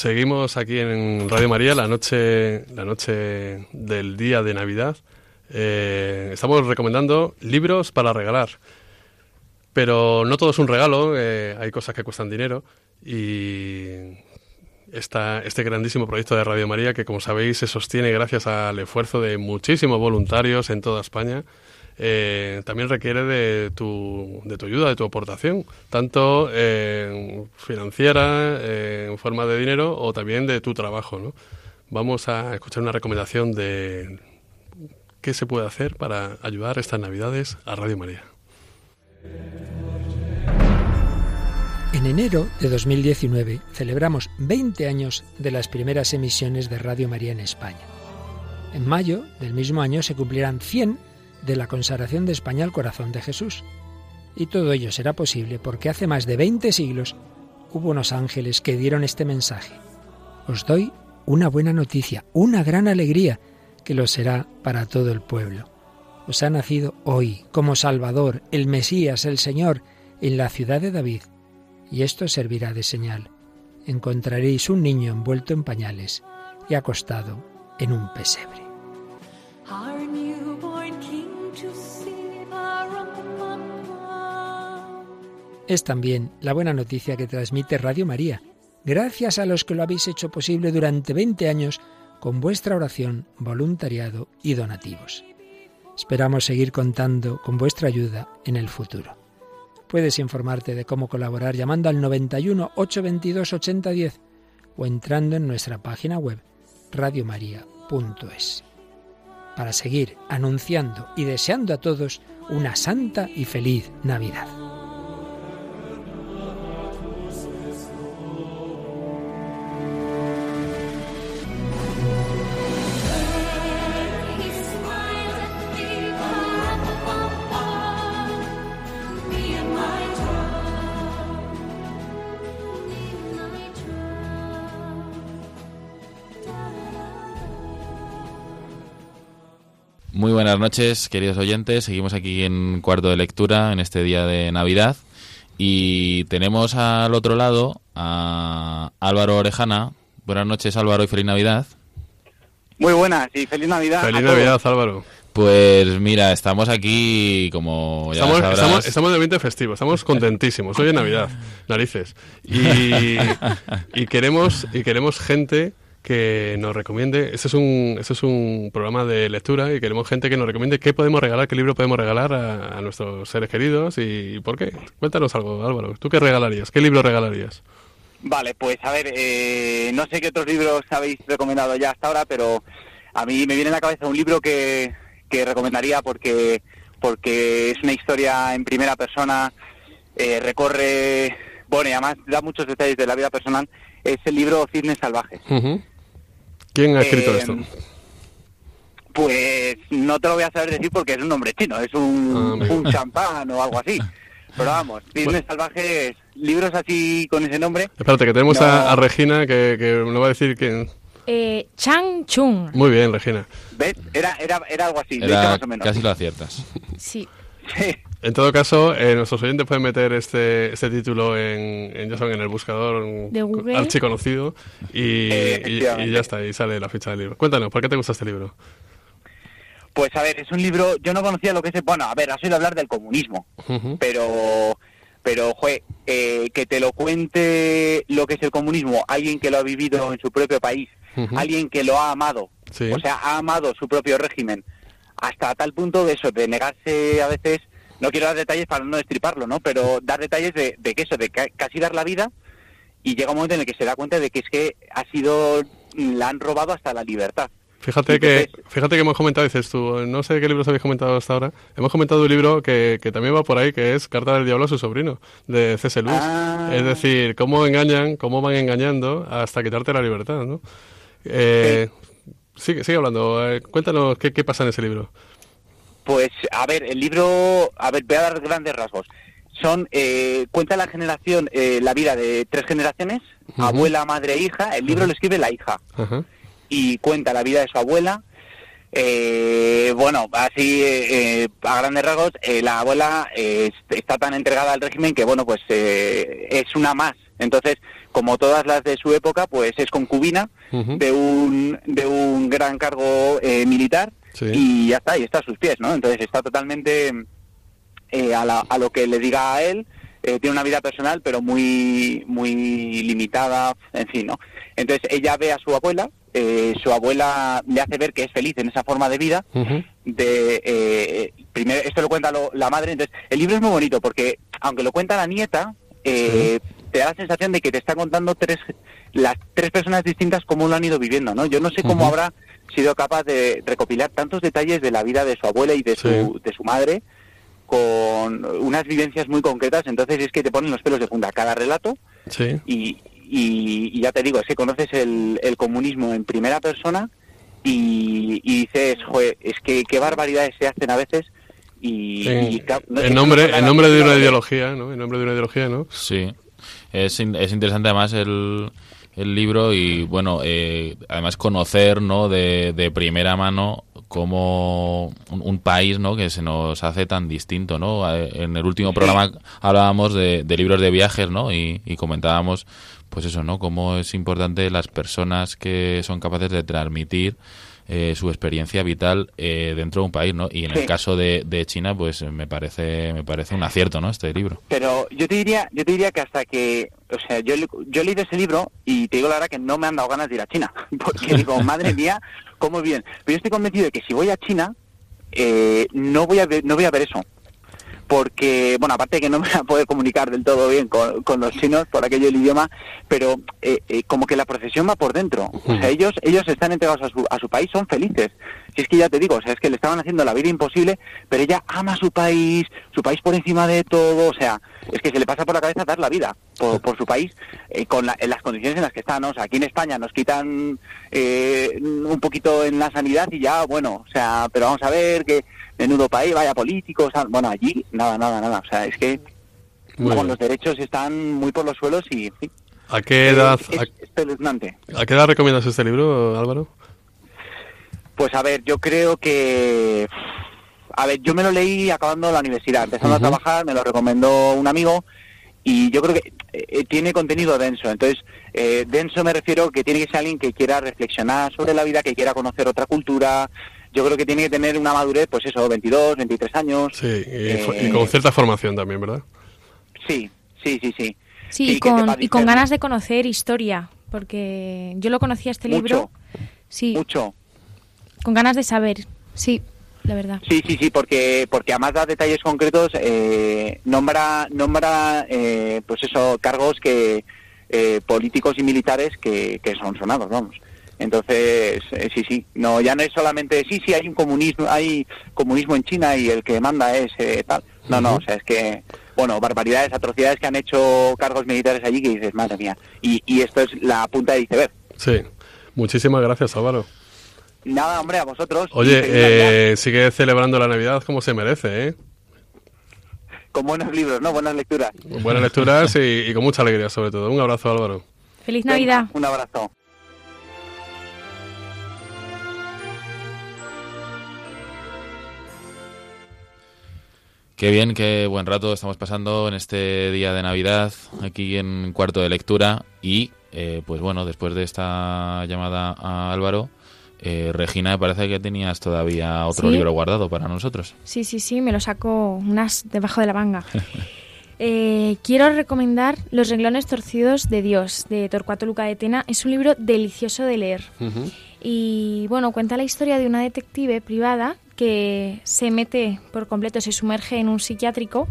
B: Seguimos aquí en Radio María, la noche, la noche del día de Navidad. Eh, estamos recomendando libros para regalar. Pero no todo es un regalo, eh, hay cosas que cuestan dinero y esta, este grandísimo proyecto de Radio María que como sabéis se sostiene gracias al esfuerzo de muchísimos voluntarios en toda España. Eh, también requiere de tu, de tu ayuda, de tu aportación, tanto eh, financiera, eh, en forma de dinero, o también de tu trabajo. ¿no? Vamos a escuchar una recomendación de qué se puede hacer para ayudar estas Navidades a Radio María.
K: En enero de 2019 celebramos 20 años de las primeras emisiones de Radio María en España. En mayo del mismo año se cumplirán 100 de la consagración de España al corazón de Jesús. Y todo ello será posible porque hace más de 20 siglos hubo unos ángeles que dieron este mensaje. Os doy una buena noticia, una gran alegría, que lo será para todo el pueblo. Os ha nacido hoy como Salvador, el Mesías, el Señor, en la ciudad de David y esto servirá de señal. Encontraréis un niño envuelto en pañales y acostado en un pesebre. Es también la buena noticia que transmite Radio María, gracias a los que lo habéis hecho posible durante 20 años con vuestra oración, voluntariado y donativos. Esperamos seguir contando con vuestra ayuda en el futuro. Puedes informarte de cómo colaborar llamando al 91 822 8010 o entrando en nuestra página web radiomaria.es. Para seguir anunciando y deseando a todos una santa y feliz Navidad.
C: Muy buenas noches, queridos oyentes. Seguimos aquí en cuarto de lectura en este día de Navidad. Y tenemos al otro lado a Álvaro Orejana. Buenas noches, Álvaro, y feliz Navidad.
L: Muy buenas y feliz Navidad.
B: Feliz
L: a todos.
B: Navidad, Álvaro.
C: Pues mira, estamos aquí como ya
B: Estamos,
C: sabrás.
B: estamos, estamos de ambiente festivo, estamos contentísimos. Hoy es Navidad, narices. Y, y queremos y queremos gente que nos recomiende. Este es un este es un programa de lectura y queremos gente que nos recomiende qué podemos regalar, qué libro podemos regalar a, nuestros seres queridos y por qué. Cuéntanos algo, Álvaro. ¿Tú qué regalarías? ¿Qué libro regalarías?
L: Vale, pues a ver, eh, no sé qué otros libros habéis recomendado ya hasta ahora, pero a mí me viene a la cabeza un libro que, que recomendaría porque, porque es una historia en primera persona, eh, recorre, bueno, y además da muchos detalles de la vida personal, es el libro Cisnes Salvajes.
B: ¿Quién ha escrito
L: Eh,
B: esto?
L: Pues no te lo voy a saber decir porque es un nombre chino, es un,
B: Ah,
L: un champán o algo así. Pero vamos, Cisnes Salvajes, libros así con ese nombre.
B: Espérate, que tenemos
L: no.
B: a, a Regina que, que nos va a decir que...
D: Eh, Chang Chung.
B: Muy bien, Regina.
L: ¿Ves? Era, era, era algo así,
C: Era
L: más o menos.
C: casi lo aciertas.
D: Sí.
L: Sí.
B: En todo caso, eh, nuestros oyentes pueden meter este, este título en, en, ya saben, en el buscador
D: De
B: archiconocido y,
L: Eh,
B: y- ya está, y sale la ficha del libro. Cuéntanos, ¿por qué te gusta este libro?
L: Pues a ver, es un libro, yo no conocía lo que es, bueno, a ver, has oído hablar del comunismo, pero, pero, jue, eh, que te lo cuente lo que es el comunismo, alguien que lo ha vivido en su propio país, alguien que lo ha amado,
B: Sí.
L: o sea, ha amado su propio régimen, hasta tal punto de eso, de negarse a veces, no quiero dar detalles para no destriparlo, ¿no? Pero dar detalles de, de que eso, de ca- casi dar la vida, y llega un momento en el que se da cuenta de que es que ha sido, la han robado hasta la libertad.
B: Fíjate que, fíjate que hemos comentado, dices tú, no sé qué libros habéis comentado hasta ahora, hemos comentado un libro que, que también va por ahí, que es Carta del Diablo a su sobrino, de C.S. Lewis.
L: Ah.
B: Es decir, cómo engañan, cómo van engañando hasta quitarte la libertad, ¿no? Eh, sigue, sigue hablando, eh, cuéntanos qué, qué pasa en ese libro.
L: Pues, a ver, el libro, a ver, voy a dar grandes rasgos. Son, eh, cuenta la generación, eh, la vida de tres generaciones, abuela, madre e hija. El libro lo escribe la hija. Y cuenta la vida de su abuela, Eh, bueno, así eh, eh, a grandes rasgos, eh, la abuela est- está tan entregada al régimen que, bueno, pues eh, es una más. Entonces, como todas las de su época, pues es concubina de un de un gran cargo eh, militar
B: Sí.
L: y ya está, y está a sus pies, ¿no? Entonces está totalmente eh, a, la- a lo que le diga a él. eh, tiene una vida personal, pero muy muy limitada, en fin, ¿no? Entonces ella ve a su abuela, eh, su abuela le hace ver que es feliz en esa forma de vida, de eh, primero esto lo cuenta lo- la madre entonces el libro es muy bonito porque aunque lo cuenta la nieta eh, te da la sensación de que te está contando tres las tres personas distintas cómo lo han ido viviendo no yo no sé cómo habrá sido capaz de recopilar tantos detalles de la vida de su abuela y de su
B: Sí.
L: de su madre con unas vivencias muy concretas entonces es que te ponen los pelos de punta cada relato
B: Sí.
L: y, y, y ya te digo, es que conoces el, el comunismo en primera persona y, y dices, joder, es que qué barbaridades se hacen a veces y... No-
B: en nombre, en nombre de una
L: claro,
B: ideología, ¿no? En nombre de una ideología, ¿no?
C: Sí, es, es interesante además el, el libro y bueno, eh, además conocer ¿no? de, de primera mano como un, un país ¿no? que se nos hace tan distinto. ¿no? En el último programa hablábamos de, de libros de viajes ¿no? y, y comentábamos pues eso, ¿no? cómo es importante las personas que son capaces de transmitir eh, su experiencia vital eh, dentro de un país, ¿no? Y en el caso de, de China, pues me parece me parece un acierto, ¿no? Este libro.
L: Pero yo te diría, yo te diría que hasta que, o sea, yo, yo he leído ese libro y te digo la verdad que no me han dado ganas de ir a China, porque digo, madre mía, cómo bien. Pero yo estoy convencido de que si voy a China, eh, no voy a ver, no voy a ver eso. Porque, bueno, aparte de que no me voy a poder comunicar del todo bien con, con los chinos por aquello del idioma, pero eh, eh, como que la procesión va por dentro. O sea, ellos, ellos están entregados a su, a su país, son felices. Si es que ya te digo, o sea, es que le estaban haciendo la vida imposible, pero ella ama su país, su país por encima de todo, o sea, es que se le pasa por la cabeza dar la vida por, por su país eh, con la- en las condiciones en las que están, ¿no? O sea, aquí en España nos quitan eh, un poquito en la sanidad y ya, bueno, o sea, pero vamos a ver que menudo país, vaya políticos, bueno, allí nada, nada, nada, o sea, es que
B: bien.
L: los derechos están muy por los suelos y,
B: ¿A qué edad,
L: es espeluznante.
B: a, qué edad recomiendas este libro, Álvaro?
L: Pues a ver, yo creo que... A ver, yo me lo leí acabando la universidad, empezando a trabajar, me lo recomendó un amigo y yo creo que eh, tiene contenido denso. Entonces, eh, denso me refiero que tiene que ser alguien que quiera reflexionar sobre la vida, que quiera conocer otra cultura. Yo creo que tiene que tener una madurez, pues eso, 22, 23 años.
B: Sí, y,
L: Eh,
B: y con cierta formación también, ¿verdad?
L: Sí, sí, sí, sí.
D: Sí,
L: Sí,
D: y, con, y con ganas de conocer historia, porque yo lo conocía este
L: Mucho.
D: libro. Sí,
L: Mucho.
D: con ganas de saber. Sí, la verdad.
L: Sí, sí, sí, porque porque además da detalles concretos, eh, nombra nombra eh, pues eso cargos que eh, políticos y militares que, que son sonados, vamos. Entonces, eh, sí, sí, no ya no es solamente sí, sí hay un comunismo, hay comunismo en China y el que manda es eh, tal. No, no, o sea, es que bueno, barbaridades, atrocidades que han hecho cargos militares allí que dices, madre mía. Y, y esto es la punta del iceberg.
B: Sí. Muchísimas gracias, Álvaro.
L: Nada, hombre, a vosotros.
B: Oye, eh, sigue celebrando la Navidad como se merece, ¿eh?
L: con buenos libros, ¿no? Buenas lecturas.
B: Buenas lecturas y, y con mucha alegría, sobre todo. Un abrazo, Álvaro.
D: Feliz
L: Venga,
D: Navidad.
L: Un abrazo.
C: Qué bien, qué buen rato estamos pasando en este día de Navidad, aquí en cuarto de lectura. Y, eh, pues bueno, después de esta llamada a Álvaro, eh, Regina, me parece que tenías todavía otro
D: Sí.
C: libro guardado para nosotros.
D: Sí, sí, sí, me lo saco unas debajo de la manga. Eh, quiero recomendar Los renglones torcidos de Dios, de Torcuato Luca de Tena. Es un libro delicioso de leer. Y bueno, cuenta la historia de una detective privada que se mete por completo, se sumerge en un psiquiátrico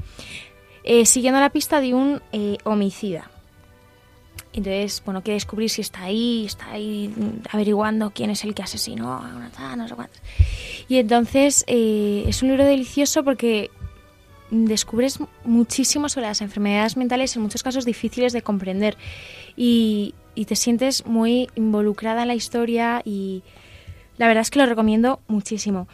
D: eh, siguiendo la pista de un eh, homicida. Entonces, bueno, quiere descubrir si está ahí, está ahí averiguando quién es el que asesinó a una no sé cuántas. Y entonces eh, es un libro delicioso porque descubres muchísimo sobre las enfermedades mentales, en muchos casos difíciles de comprender. Y, y te sientes muy involucrada en la historia y la verdad es que lo recomiendo muchísimo.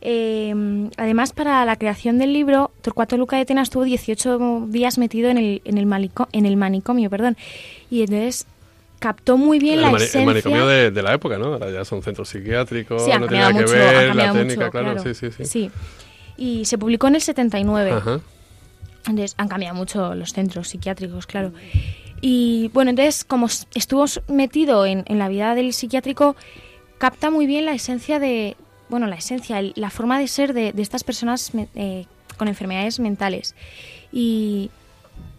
D: Eh, además, para la creación del libro, Torcuato Luca de Tena estuvo 18 días metido en el, en el, malico- en el manicomio. Perdón. Y entonces captó muy bien
B: el,
D: la
B: mani- el
D: esencia.
B: manicomio de, de la época, ¿no? Ahora ya son centros psiquiátricos,
D: Sí,
B: no tiene nada que ver, la técnica,
D: mucho,
B: claro,
D: claro.
B: sí, sí, sí.
D: Y se publicó en el 79.
B: Ajá.
D: Entonces, han cambiado mucho los centros psiquiátricos, claro. Y bueno, entonces, como estuvo metido en, en la vida del psiquiátrico, capta muy bien la esencia de, bueno, la esencia, la forma de ser de, de estas personas eh, con enfermedades mentales. Y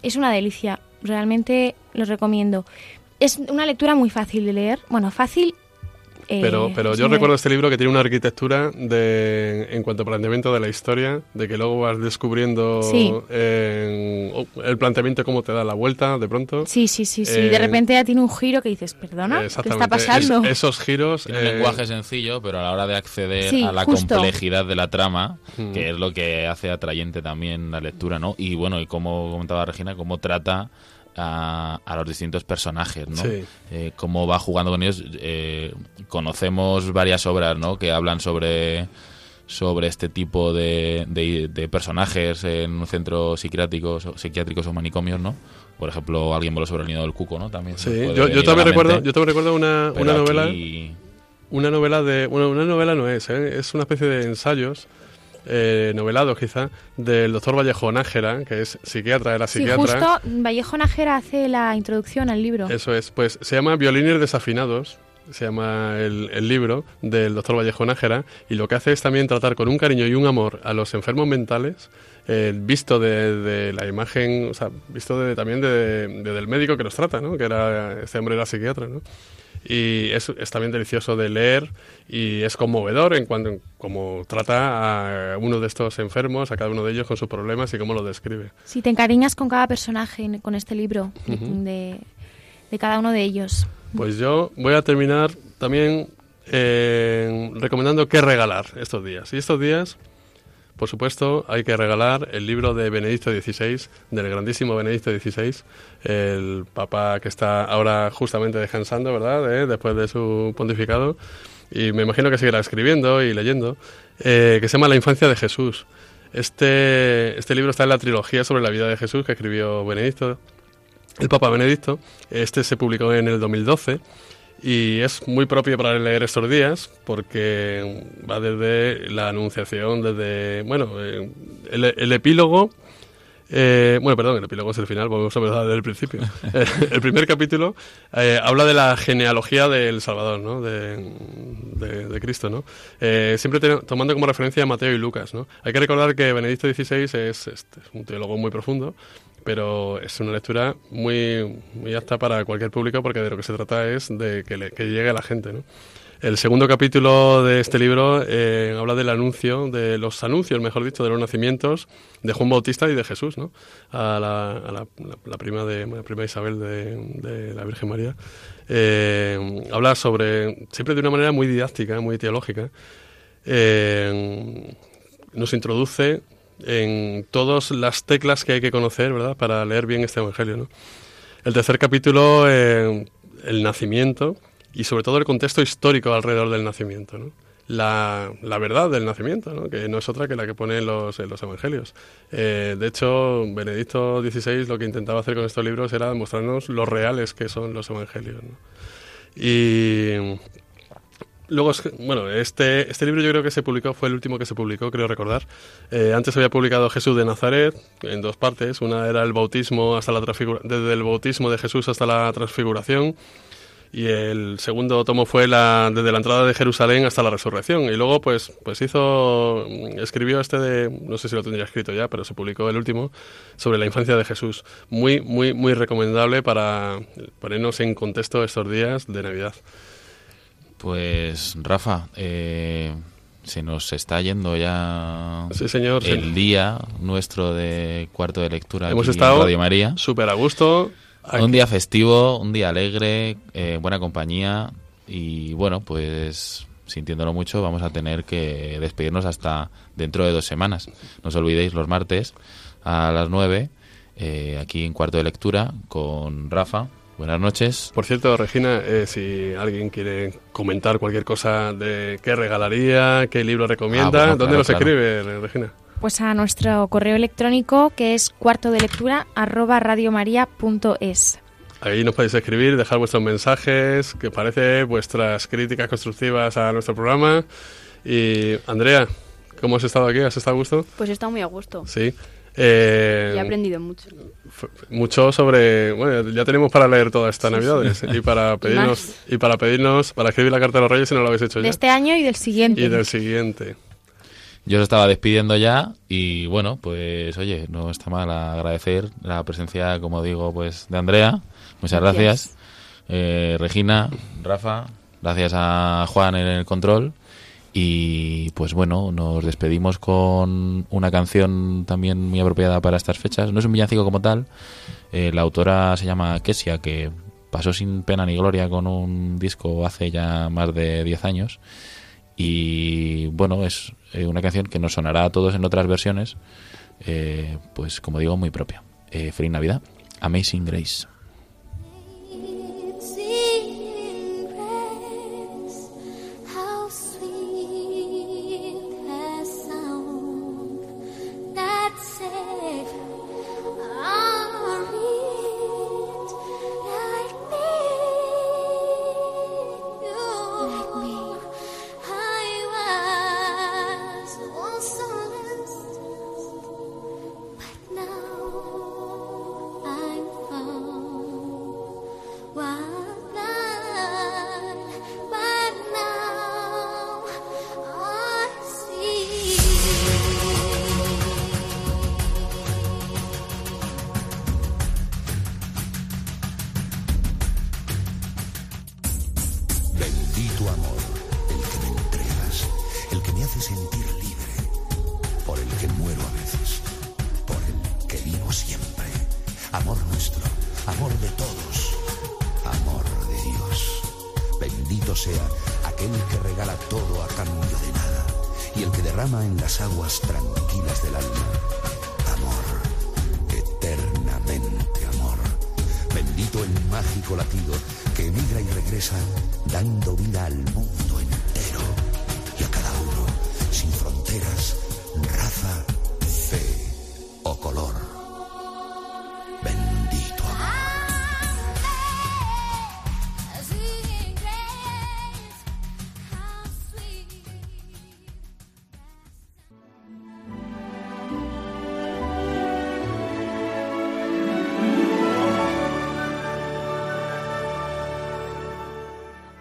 D: es una delicia, realmente lo recomiendo. Es una lectura muy fácil de leer, bueno, fácil. Eh,
B: Pero, pero
D: es
B: yo recuerdo este libro que tiene una arquitectura de, en cuanto a planteamiento de la historia, de que luego vas descubriendo
D: Sí.
B: eh, el planteamiento cómo te da la vuelta de pronto.
D: Sí, sí, sí, sí.
B: Eh,
D: de repente ya tiene un giro que dices, perdona, ¿qué está pasando?
B: Es- esos giros.
C: Tiene un
B: eh,
C: lenguaje sencillo, pero a la hora de acceder
D: Sí,
C: a la
D: justo.
C: complejidad de la trama,
B: Mm.
C: que es lo que hace atrayente también la lectura, ¿no? Y bueno, y como comentaba Regina, cómo trata a, a los distintos personajes, ¿no?
B: Sí.
C: Eh, cómo va jugando con ellos. Eh, conocemos varias obras, ¿no? Que hablan sobre sobre este tipo de, de- de personajes en un centro psiquiátricos o, psiquiátricos o manicomios, ¿no? Por ejemplo, alguien voló sobre el nido del cuco, ¿no? También.
B: Sí, yo, yo también recuerdo, yo también recuerdo una, una novela.
C: aquí-
B: Una novela de. Bueno, una novela no es, ¿eh? es una especie de ensayos. Eh, novelados quizá del doctor Vallejo Nájera que es psiquiatra era
D: Sí,
B: psiquiatra
D: justo Vallejo Nájera hace la introducción al libro.
B: Eso es, pues se llama Violines desafinados, se llama el, el libro del doctor Vallejo Nájera, y lo que hace es también tratar con un cariño y un amor a los enfermos mentales, eh, visto de, de la imagen, o sea, visto de- también de, de- del médico que los trata, ¿no? que era este hombre era psiquiatra, ¿no? Y es, es también delicioso de leer y es conmovedor en cuanto como trata a uno de estos enfermos, a cada uno de ellos con sus problemas y cómo lo describe.
D: Si te encariñas con cada personaje con este libro, de-
B: Ujú.
D: de, de cada uno de ellos.
B: Pues yo voy a terminar también eh, recomendando qué regalar estos días. Y estos días, por supuesto, hay que regalar el libro de Benedicto XVI, del grandísimo Benedicto XVI, el papa que está ahora justamente descansando, ¿verdad? Eh, Después de su pontificado. Y me imagino que seguirá escribiendo y leyendo, eh, que se llama La infancia de Jesús. Este, este libro está en la trilogía sobre la vida de Jesús que escribió Benedicto, el Papa Benedicto. Este se publicó en el 2012 y es muy propio para leer estos días porque va desde la anunciación, desde, bueno, eh, el, el epílogo. eh, bueno, perdón, el epílogo es el final, vamos a empezar desde el principio. El primer capítulo eh, habla de la genealogía del Salvador, ¿no? De, de- de Cristo, ¿no? Eh, siempre te- tomando como referencia a Mateo y Lucas, ¿no? Hay que recordar que Benedicto XVI es, este, es un teólogo muy profundo, pero es una lectura muy, muy apta para cualquier público porque de lo que se trata es de que, le- que llegue a la gente, ¿no? El segundo capítulo de este libro eh, habla del anuncio, de los anuncios, mejor dicho, de los nacimientos de Juan Bautista y de Jesús, ¿no? A la, a la- la- prima de la prima Isabel de, de la Virgen María. Eh, habla sobre, siempre de una manera muy didáctica, muy teológica, eh, nos introduce en todas las teclas que hay que conocer, ¿verdad?, para leer bien este Evangelio, ¿no? El tercer capítulo, eh, el nacimiento y sobre todo el contexto histórico alrededor del nacimiento, ¿no? La, la verdad del nacimiento, ¿no? que no es otra que la que pone en los, en los evangelios. Eh, de hecho, Benedicto XVI lo que intentaba hacer con estos libros era mostrarnos lo reales que son los evangelios. ¿no? Y Luego, bueno, este, este libro yo creo que se publicó, fue el último que se publicó, creo recordar. Eh, antes había publicado Jesús de Nazaret en dos partes. Una era el bautismo hasta la desde el bautismo de Jesús hasta la transfiguración. Y el segundo tomo fue la, desde la entrada de Jerusalén hasta la resurrección. Y luego, pues, pues hizo, escribió este de, no sé si lo tendría escrito ya, pero se publicó el último, sobre la infancia de Jesús. Muy, muy, muy recomendable para ponernos en contexto estos días de Navidad.
C: Pues Rafa, eh, se nos está yendo ya
B: Sí, señor,
C: el
B: sí.
C: día nuestro de cuarto de lectura
B: Hemos
C: aquí en
B: estado
C: Radio María.
B: súper a gusto.
C: Un día festivo, un día alegre, eh, buena compañía y bueno, pues sintiéndolo mucho vamos a tener que despedirnos hasta dentro de dos semanas. No os olvidéis los martes a las 9 eh, aquí en cuarto de lectura con Rafa. Buenas noches.
B: Por cierto, Regina, eh, si alguien quiere comentar cualquier cosa de qué regalaría, qué libro recomienda,
C: Ah, bueno,
B: ¿dónde
C: claro,
B: nos
C: claro.
B: escribe, Regina?
D: Pues a nuestro correo electrónico que es cuarto de lectura arroba radiomaria.es.
B: Ahí nos podéis escribir, dejar vuestros mensajes, que parece vuestras críticas constructivas a nuestro programa. Y Andrea, ¿cómo has estado aquí? ¿Has estado a gusto?
I: Pues está muy a gusto.
B: Sí. Eh,
I: Y he aprendido mucho.
B: mucho sobre bueno ya tenemos para leer todas estas navidades y para pedirnos y para pedirnos para escribir la carta de los reyes si no lo habéis hecho
D: De
B: ya
D: este año y del siguiente.
B: y del siguiente
C: Yo os estaba despidiendo ya y bueno, pues oye, no está mal agradecer la presencia, como digo, pues de Andrea. Muchas gracias.
I: Gracias.
C: Eh, Regina, Rafa, gracias a Juan en el control. Y pues bueno, nos despedimos con una canción también muy apropiada para estas fechas. No es un villancico como tal. Eh, la autora se llama Kesia, que pasó sin pena ni gloria con un disco hace ya más de 10 años. Y bueno, es eh, una canción que nos sonará a todos en otras versiones, eh, pues como digo, muy propia. Eh, Feliz Navidad, Amazing Grace.
J: 晚安